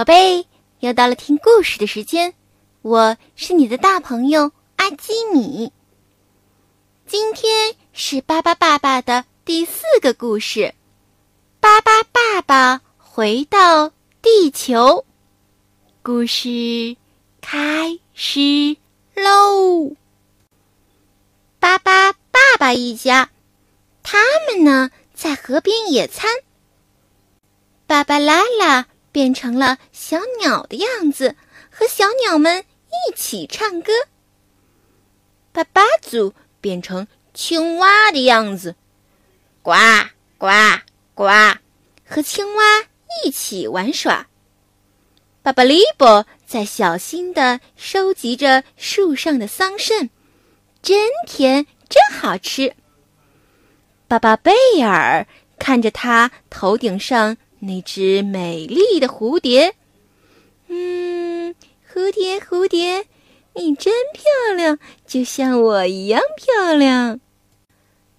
宝贝，又到了听故事的时间，我是你的大朋友阿基米。今天是巴巴爸爸的第四个故事，巴巴爸爸回到地球。故事开始喽！巴巴爸爸一家，他们呢在河边野餐。芭芭拉拉变成了小鸟的样子，和小鸟们一起唱歌。巴巴祖变成青蛙的样子，呱呱呱，和青蛙一起玩耍。巴巴利波在小心地收集着树上的桑葚，真甜，真好吃。巴巴贝尔看着他头顶上。那只美丽的蝴蝶，嗯，蝴蝶，蝴蝶，你真漂亮，就像我一样漂亮。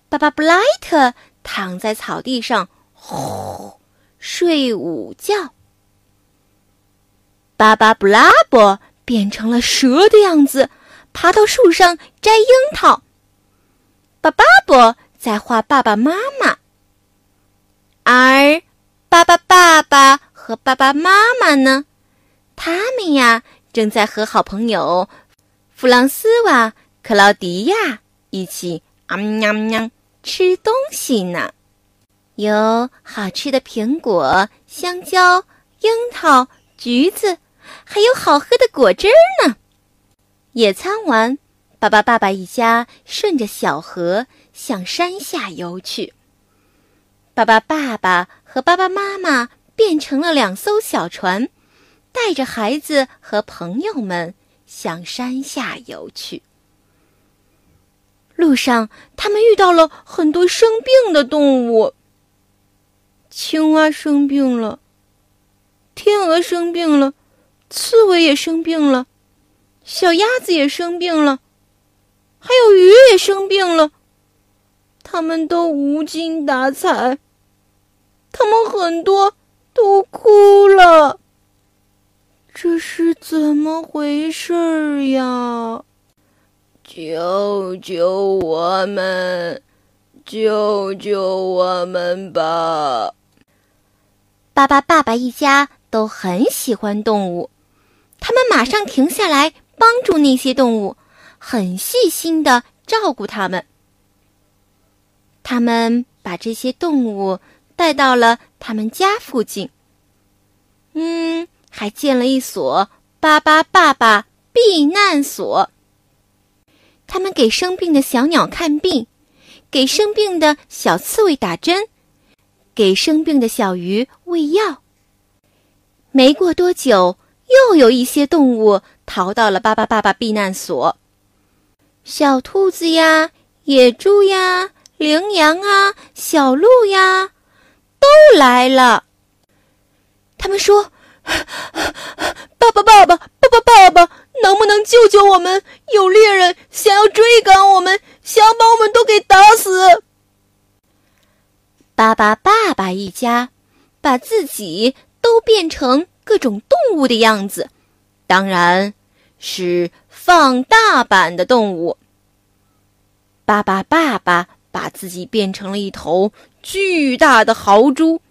巴巴布莱特躺在草地上，呼，睡午觉。巴巴布拉伯变成了蛇的样子，爬到树上摘樱桃。巴巴伯在画爸爸妈妈，而。爸爸、爸爸和爸爸妈妈呢？他们呀，正在和好朋友弗朗斯瓦、克劳迪亚一起啊喵喵吃东西呢。有好吃的苹果、香蕉、樱桃、橘子，还有好喝的果汁呢。野餐完，爸爸、爸爸一家顺着小河向山下游去。爸爸、爸爸和爸爸妈妈变成了两艘小船，带着孩子和朋友们向山下游去。路上，他们遇到了很多生病的动物。青蛙生病了，天鹅生病了，刺猬也生病了，小鸭子也生病了，还有鱼也生病了。他们都无精打采，他们很多都哭了。这是怎么回事儿呀？救救我们！救救我们吧！巴巴爸爸一家都很喜欢动物，他们马上停下来帮助那些动物，很细心的照顾它们。他们把这些动物带到了他们家附近。嗯，还建了一所巴巴爸爸避难所。他们给生病的小鸟看病，给生病的小刺猬打针，给生病的小鱼喂药。没过多久，又有一些动物逃到了巴巴爸爸避难所。小兔子呀，野猪呀。羚羊啊，小鹿呀，都来了。他们说：“爸爸，爸爸，爸爸，爸爸，能不能救救我们？有猎人想要追赶我们，想把我们都给打死。”巴巴爸爸一家把自己都变成各种动物的样子，当然是放大版的动物。巴巴爸爸。把自己变成了一头巨大的豪猪，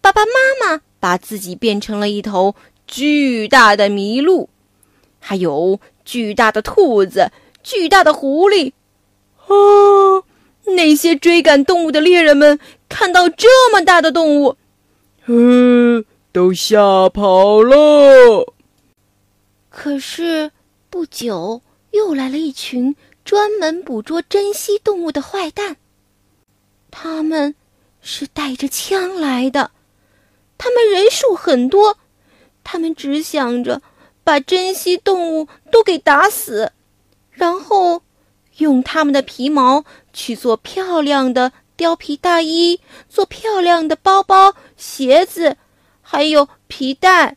爸爸妈妈把自己变成了一头巨大的麋鹿，还有巨大的兔子、巨大的狐狸。啊！那些追赶动物的猎人们看到这么大的动物，嗯，都吓跑了。可是不久，又来了一群专门捕捉珍稀动物的坏蛋。他们是带着枪来的，他们人数很多，他们只想着把珍稀动物都给打死，然后用他们的皮毛去做漂亮的貂皮大衣，做漂亮的包包、鞋子，还有皮带，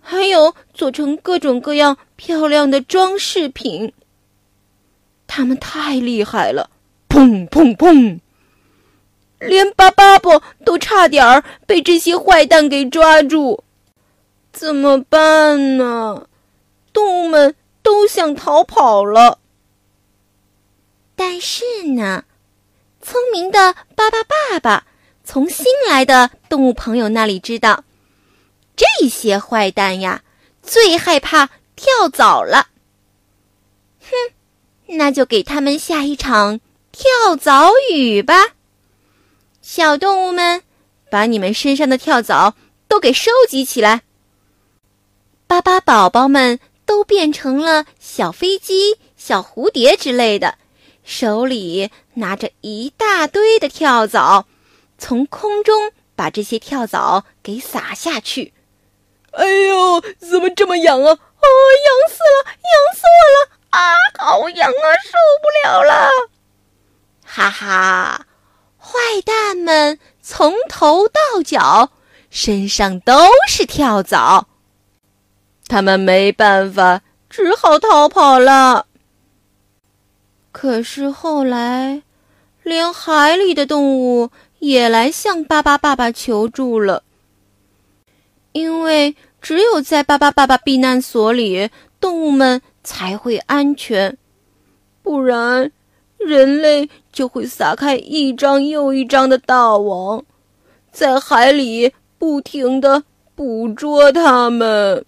还有做成各种各样漂亮的装饰品。他们太厉害了！砰砰砰！连巴巴布都差点儿被这些坏蛋给抓住。怎么办呢？动物们都想逃跑了。但是呢，聪明的巴巴爸爸从新来的动物朋友那里知道，这些坏蛋呀，最害怕跳蚤了。哼，那就给他们下一场跳蚤雨吧。小动物们，把你们身上的跳蚤都给收集起来。巴巴宝宝们都变成了小飞机、小蝴蝶之类的，手里拿着一大堆的跳蚤，从空中把这些跳蚤给撒下去。哎呦，怎么这么痒啊！啊，痒死了，痒死我了！啊，好痒啊，受不了了！哈哈，坏蛋们从头到脚身上都是跳蚤。他们没办法，只好逃跑了。可是后来，连海里的动物也来向巴巴爸爸求助了。因为只有在巴巴爸爸避难所里，动物们才会安全，不然人类就会撒开一张又一张的大网，在海里不停的捕捉它们。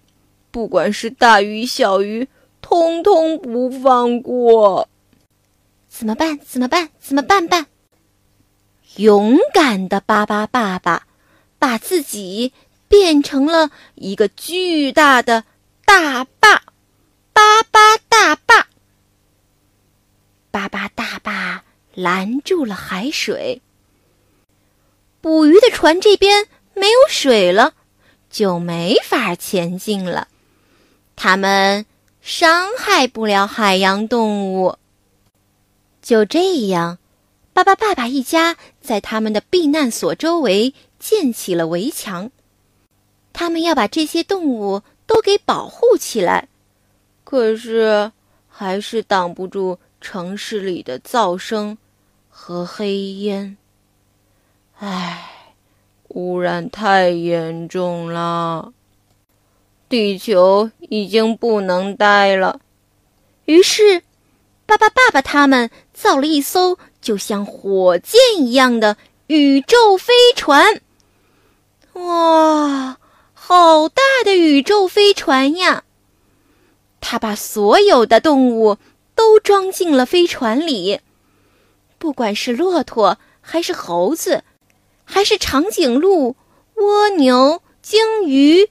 不管是大鱼小鱼，通通不放过。怎么办？怎么办？怎么办？办！勇敢的巴巴爸爸，把自己变成了一个巨大的大坝，拦住了海水。捕鱼的船这边没有水了，就没法前进了。他们伤害不了海洋动物。就这样，巴巴爸爸一家在他们的避难所周围建起了围墙。他们要把这些动物都给保护起来，可是还是挡不住城市里的噪声和黑烟。唉，污染太严重了。地球已经不能待了，于是，巴巴爸爸他们造了一艘就像火箭一样的宇宙飞船。哇，好大的宇宙飞船呀！他把所有的动物都装进了飞船里，不管是骆驼，还是猴子，还是长颈鹿、蜗牛、鲸鱼。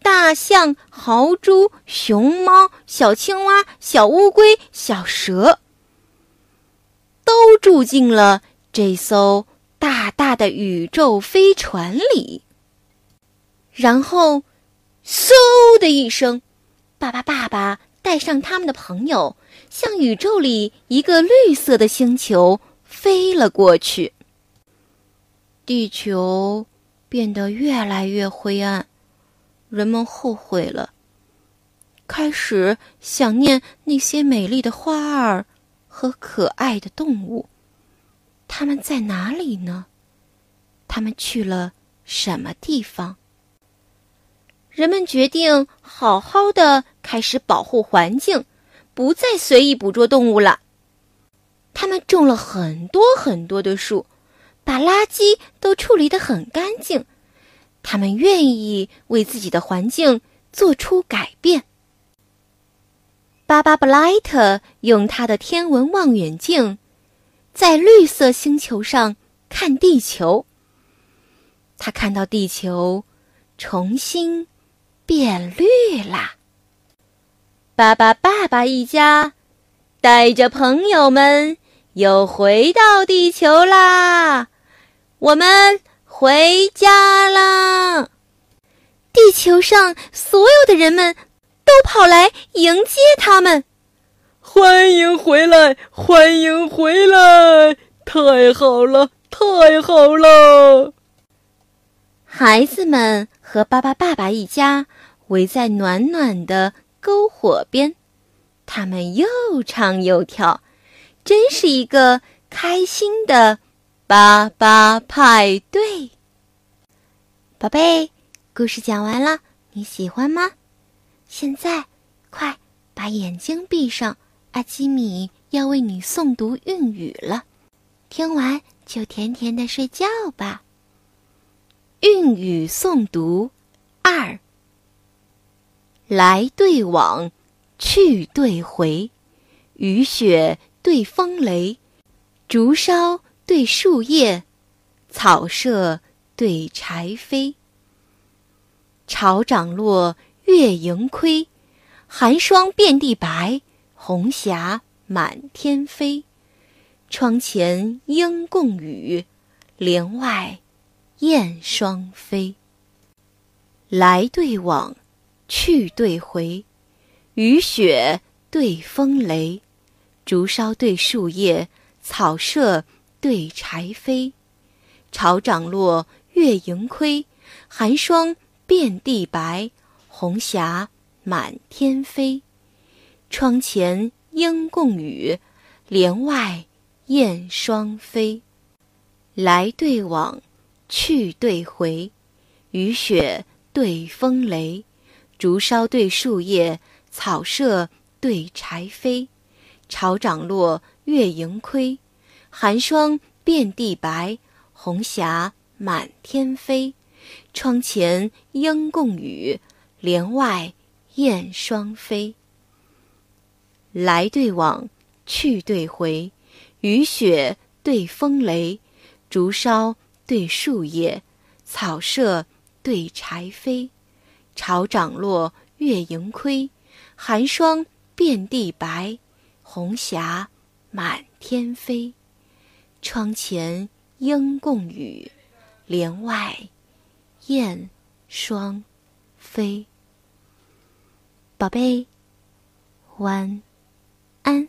大象、豪猪、熊猫、小青蛙、小乌龟、小蛇，都住进了这艘大大的宇宙飞船里。然后，嗖的一声，爸爸爸爸带上他们的朋友，向宇宙里一个绿色的星球飞了过去。地球变得越来越灰暗。人们后悔了，开始想念那些美丽的花儿和可爱的动物。他们在哪里呢？他们去了什么地方？人们决定好好的开始保护环境，不再随意捕捉动物了。他们种了很多很多的树，把垃圾都处理得很干净。他们愿意为自己的环境做出改变。巴巴布莱特用他的天文望远镜，在绿色星球上看地球。他看到地球重新变绿啦。巴巴爸爸一家带着朋友们又回到地球啦。我们。回家啦！地球上所有的人们都跑来迎接他们，欢迎回来，欢迎回来！太好了，太好了！孩子们和巴巴爸爸一家围在暖暖的篝火边，他们又唱又跳，真是一个开心的。巴巴派对，宝贝，故事讲完了，你喜欢吗？现在，快把眼睛闭上，阿基米要为你诵读韵语了。听完就甜甜的睡觉吧。韵语诵读：来对往，去对回，雨雪对风雷，竹梢对树叶，草舍对柴扉。潮涨落，月盈亏，寒霜遍地白，红霞满天飞。窗前莺共语，帘外。燕双飞，来对往，去对回，雨雪对风雷，竹梢对树叶，草舍对柴扉。潮涨落，月盈亏，寒霜遍地白，红霞满天飞。窗前莺共语，帘外燕双飞。来对往。去对回，雨雪对风雷，竹梢对树叶，草舍对柴扉。潮涨落，月盈亏，寒霜遍地白，红霞满天飞。窗前莺共语，帘外燕双飞。来对往，去对回，雨雪对风雷，竹梢。对树叶，草舍对柴扉，潮涨落，月盈亏，寒霜遍地白，红霞满天飞。窗前莺共语，帘外燕双飞。宝贝，晚安。